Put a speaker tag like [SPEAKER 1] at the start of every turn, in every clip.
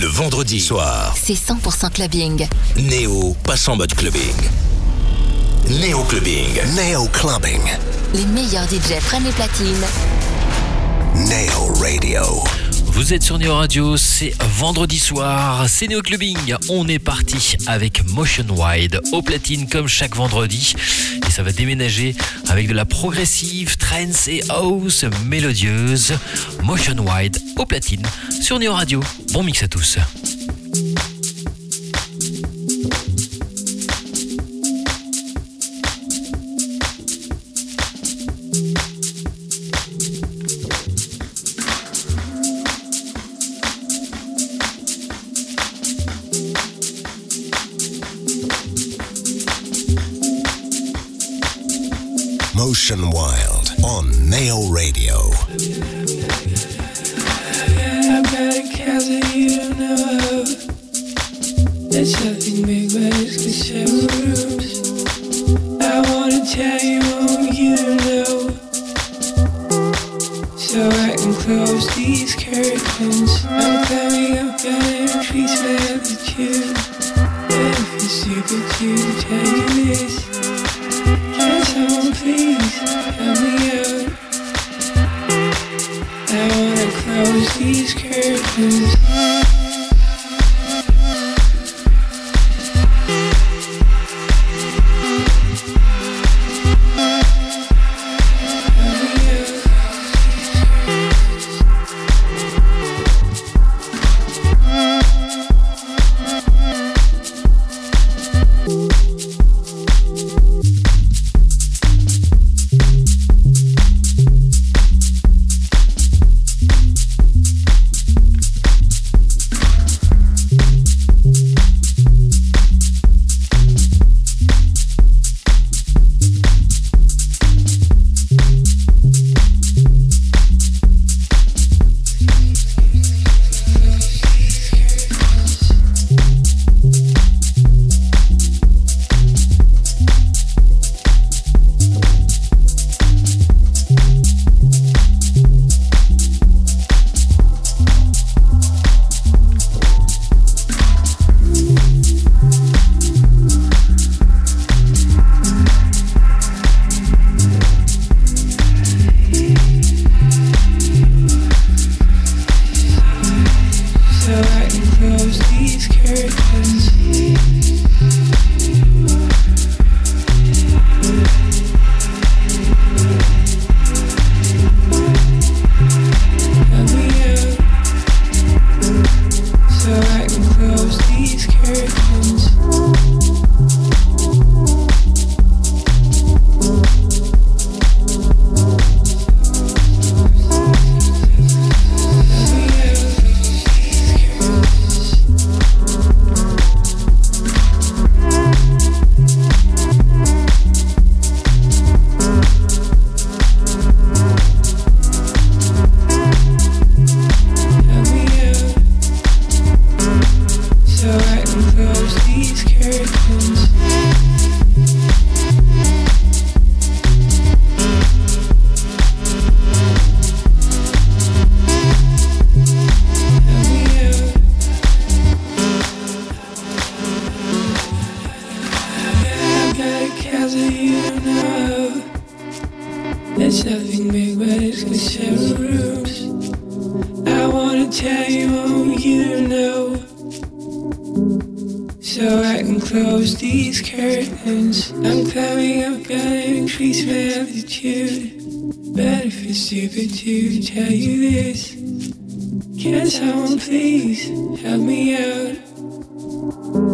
[SPEAKER 1] Le vendredi soir,
[SPEAKER 2] c'est 100% clubbing.
[SPEAKER 1] Néo passe en mode clubbing. Néo Clubbing.
[SPEAKER 3] Neo Clubbing.
[SPEAKER 2] Les meilleurs DJ prennent les platines.
[SPEAKER 3] Neo Radio.
[SPEAKER 4] Vous êtes sur Neo Radio, c'est vendredi soir, c'est Neo Clubbing. On est parti avec Motion Wide au platine comme chaque vendredi. Et ça va déménager avec de la progressive, trance et house mélodieuse. Motion Wide au platine sur Neo Radio. Bon mix à tous.
[SPEAKER 3] Motion Wild on Neo Radio.
[SPEAKER 5] These curtains. I'm climbing up, gonna increase my altitude. But if it's stupid to tell you this, can someone please help me out?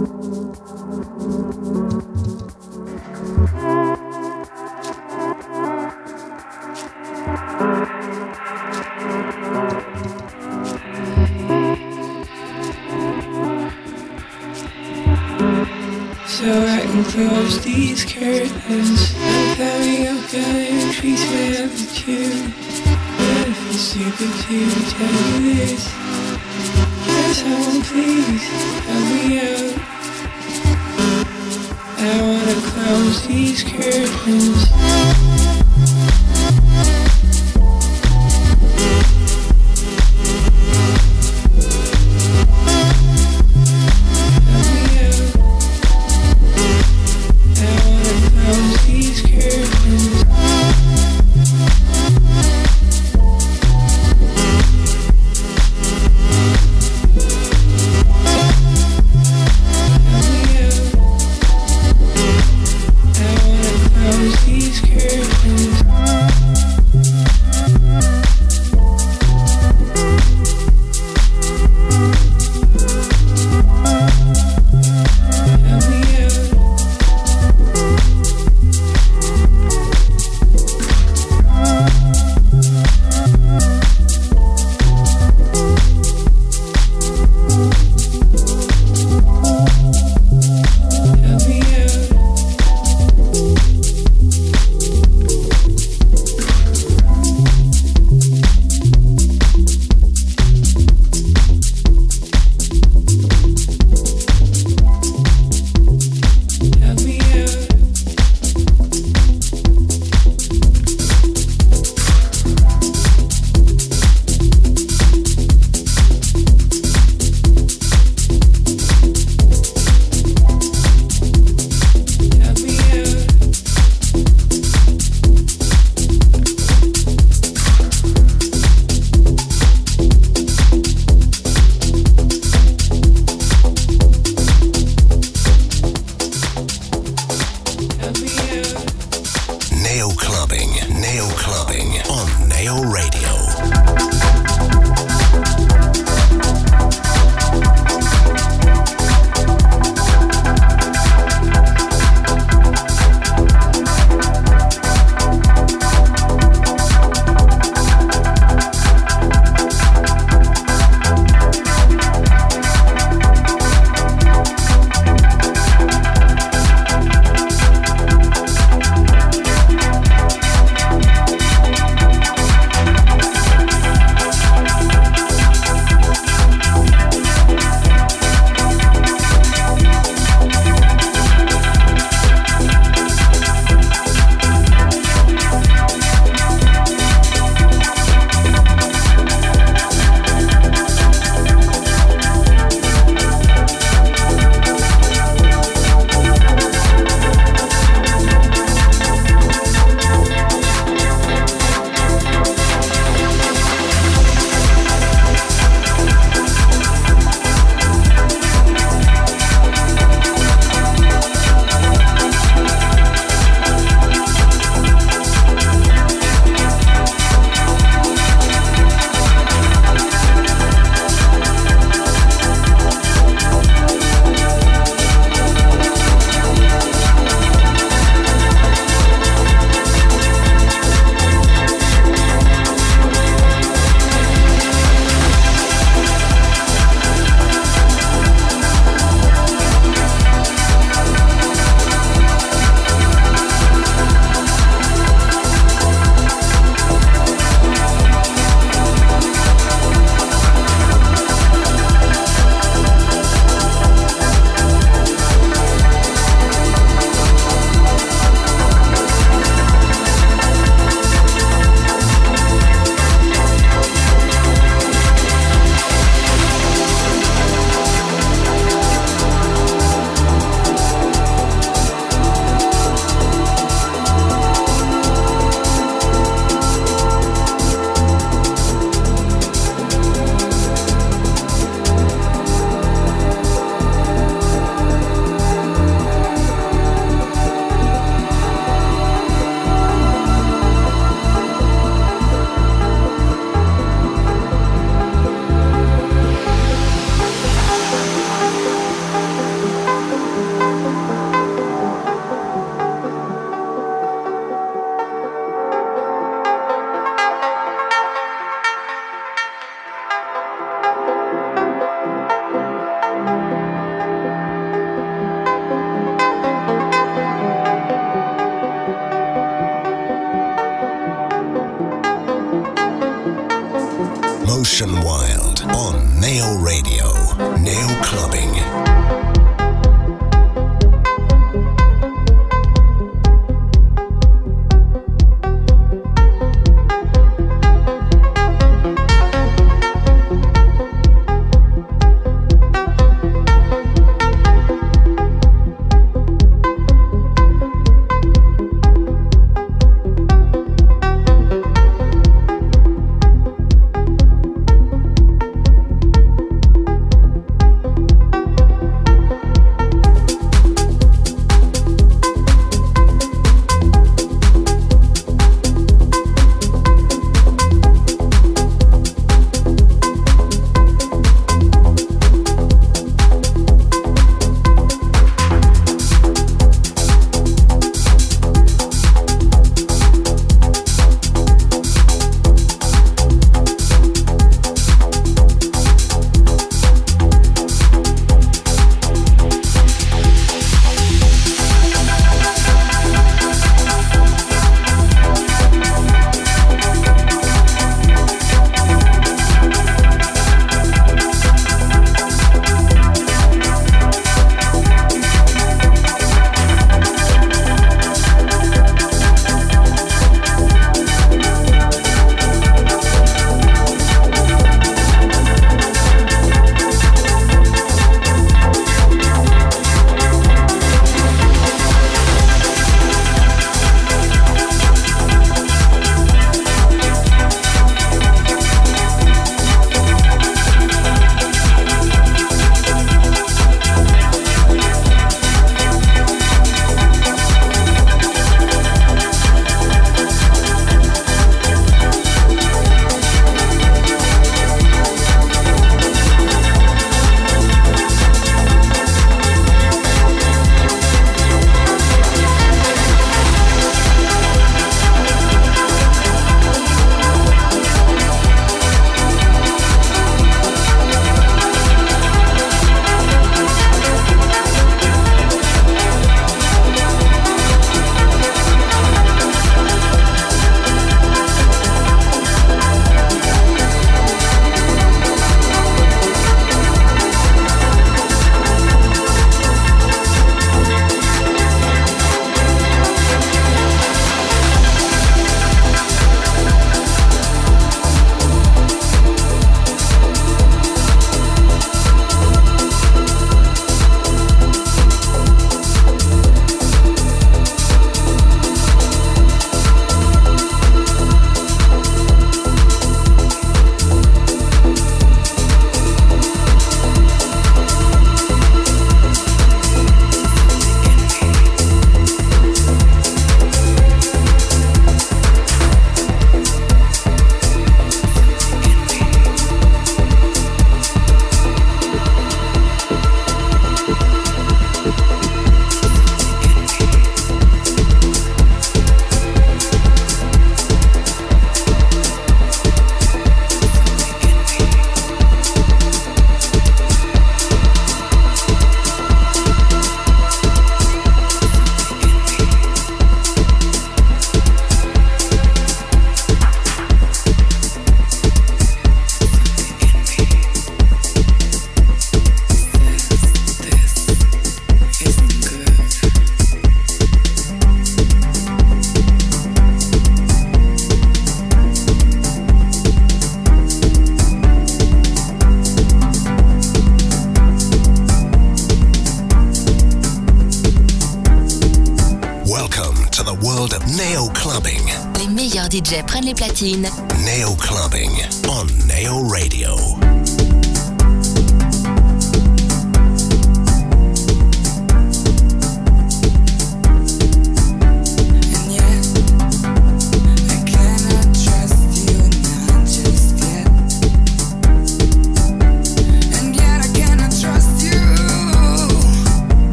[SPEAKER 6] Neo Clubbing on Neo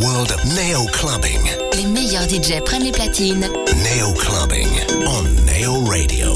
[SPEAKER 7] world of Neo Clubbing.
[SPEAKER 2] Les meilleurs DJ prennent les platines.
[SPEAKER 7] Neo Clubbing on Neo Radio.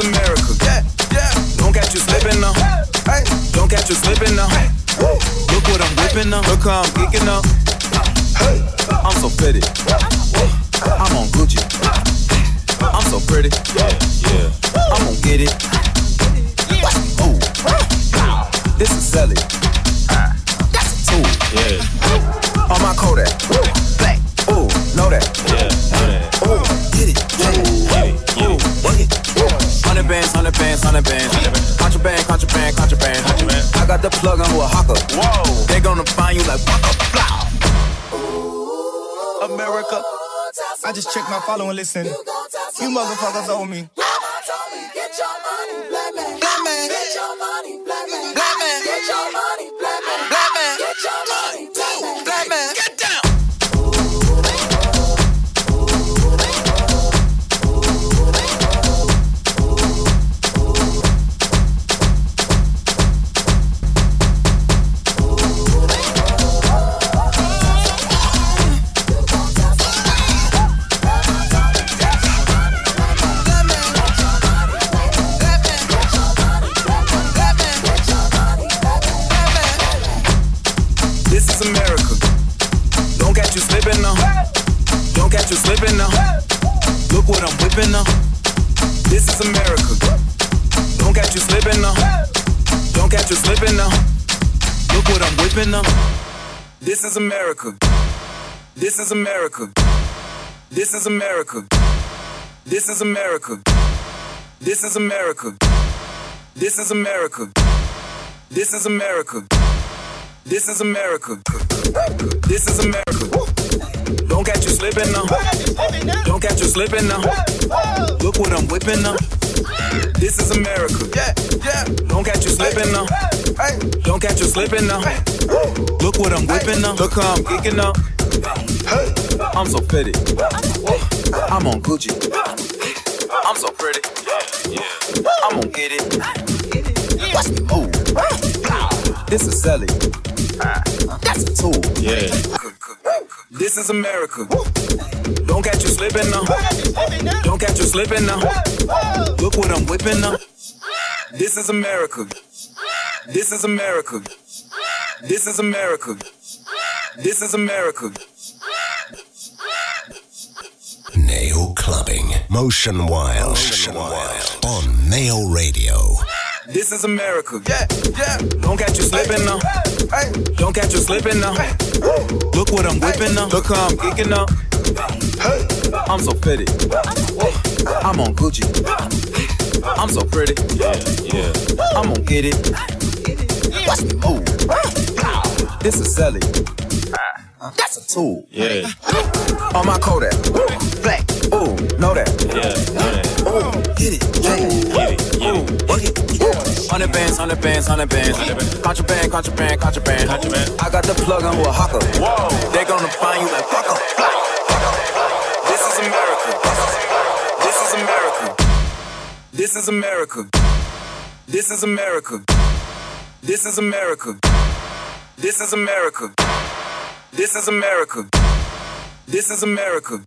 [SPEAKER 8] America. Don't catch you slipping now. Don't catch you slipping now. Look what I'm whipping up. Look how I'm geeking up. I'm so pretty. I'm on Gucci. I'm so pretty. I'm
[SPEAKER 9] just checked my follow and listen. You, you motherfuckers owe me.
[SPEAKER 8] Get your money, black man. Black man. Get your money, black man. Get your money, black man. Get your money, black man. Black man. Is America. This is America. This is America. This is America. This is America. This is America. This is America. This is America. This is America. Don't catch you slipping now. Don't catch you slipping now. Look what I'm whipping now. This is America. Yeah, yeah. Don't catch you slipping now. Don't catch you slipping now. Look what I'm whipping now. Look how I'm geeking now. I'm so pretty. I'm on Gucci. I'm so pretty. I'm gonna get it. Ooh. This is Sally. That's a tool. Yeah. This is America. Don't catch you slipping now. Don't catch you slipping now. Look what I'm whipping now. This is America. This is America. This is America. This is America.
[SPEAKER 3] Neo Clubbing. Motion Wild. Motion Wild. On Neo Radio.
[SPEAKER 8] This is America. Yeah, yeah. Don't catch you slipping now. Don't catch you slipping now. Look what I'm whipping now. Look how I'm geeking now. I'm so pretty. I'm on Gucci. I'm so pretty. Yeah, yeah. I'm gonna get it. Watch me move. This is Sally. Ah. That's a tool.
[SPEAKER 10] Yeah,
[SPEAKER 8] On my Kodak. Black. Ooh, know that.
[SPEAKER 10] yeah,
[SPEAKER 8] Ooh, get it. Yeah.
[SPEAKER 10] get it, get it.
[SPEAKER 8] Work it. Hundred bands, hundred bands, hundred bands. Contraband, contraband, contraband.
[SPEAKER 10] Contraband.
[SPEAKER 8] I got the plug on Oaxaca. Whoa. They gonna find you like fucker. This is America. This is America. This is America. This is America. This is America. This is America. This is America. This is America.